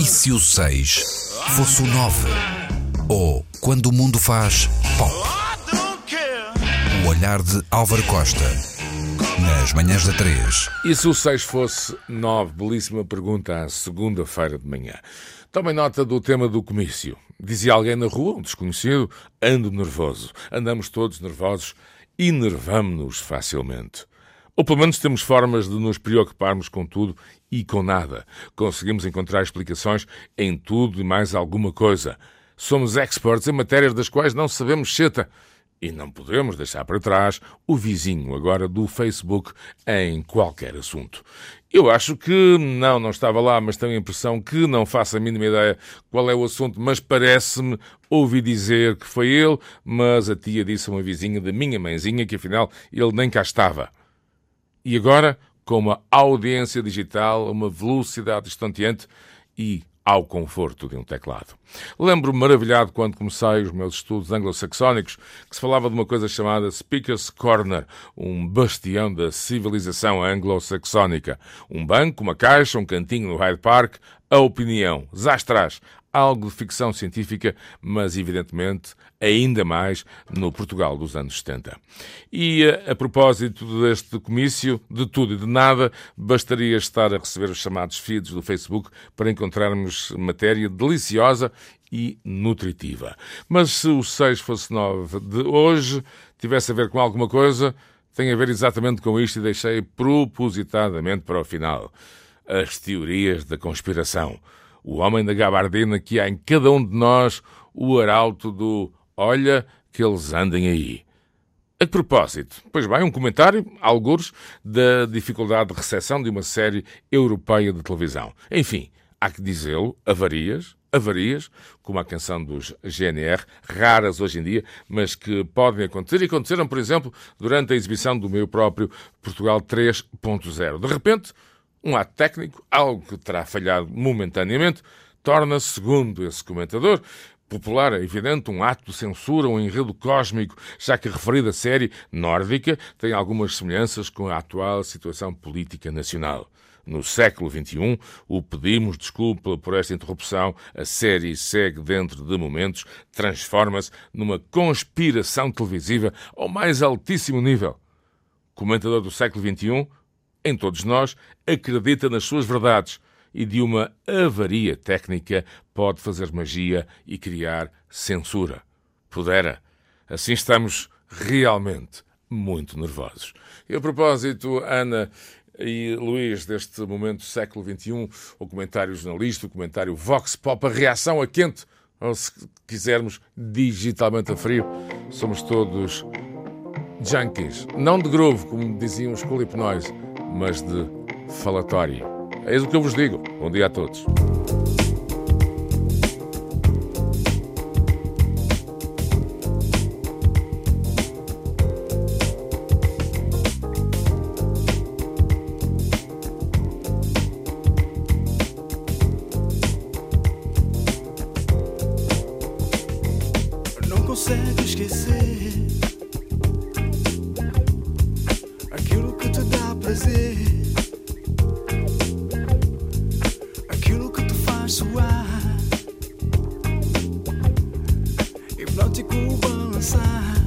E se o 6 fosse o 9? Ou quando o mundo faz pop? O olhar de Álvaro Costa. Nas manhãs da 3. E se o 6 fosse 9? Belíssima pergunta à segunda-feira de manhã. Tomem nota do tema do comício. Dizia alguém na rua, um desconhecido, ando nervoso. Andamos todos nervosos e nervamos-nos facilmente. Ou pelo menos temos formas de nos preocuparmos com tudo e com nada. Conseguimos encontrar explicações em tudo e mais alguma coisa. Somos experts em matérias das quais não sabemos cheta. E não podemos deixar para trás o vizinho agora do Facebook em qualquer assunto. Eu acho que, não, não estava lá, mas tenho a impressão que não faço a mínima ideia qual é o assunto, mas parece-me ouvi dizer que foi ele, mas a tia disse a uma vizinha da minha mãezinha que afinal ele nem cá estava. E agora, com uma audiência digital, uma velocidade estonteante e ao conforto de um teclado. Lembro-me maravilhado quando comecei os meus estudos anglo-saxónicos que se falava de uma coisa chamada Speaker's Corner, um bastião da civilização anglo-saxónica. Um banco, uma caixa, um cantinho no Hyde Park, a opinião, zastras, algo de ficção científica, mas evidentemente ainda mais no Portugal dos anos 70. E a, a propósito deste comício, de tudo e de nada, bastaria estar a receber os chamados feeds do Facebook para encontrarmos matéria deliciosa e nutritiva. Mas se o 6 fosse 9 de hoje tivesse a ver com alguma coisa, tem a ver exatamente com isto e deixei propositadamente para o final. As teorias da conspiração o homem da gabardina que há em cada um de nós o arauto do olha que eles andem aí. A propósito? Pois bem, um comentário, alguns, da dificuldade de recepção de uma série europeia de televisão. Enfim, há que dizê-lo, avarias, avarias, como a canção dos GNR, raras hoje em dia, mas que podem acontecer e aconteceram, por exemplo, durante a exibição do meu próprio Portugal 3.0. De repente, um ato técnico, algo que terá falhado momentaneamente, torna-se, segundo esse comentador, popular, é evidente, um ato de censura, um enredo cósmico, já que a referida série nórdica tem algumas semelhanças com a atual situação política nacional. No século XXI, o pedimos desculpa por esta interrupção, a série segue dentro de momentos, transforma-se numa conspiração televisiva ao mais altíssimo nível. Comentador do século XXI, em todos nós, acredita nas suas verdades e de uma avaria técnica pode fazer magia e criar censura. Pudera. Assim estamos realmente muito nervosos. E a propósito, Ana e Luís, deste momento do século XXI, o comentário jornalista, o comentário Vox Pop, a reação a quente, ou se quisermos, digitalmente a frio, somos todos junkies. Não de groove, como diziam os colipnóis, mas de falatório. Eis o que eu vos digo. Bom dia a todos. sign.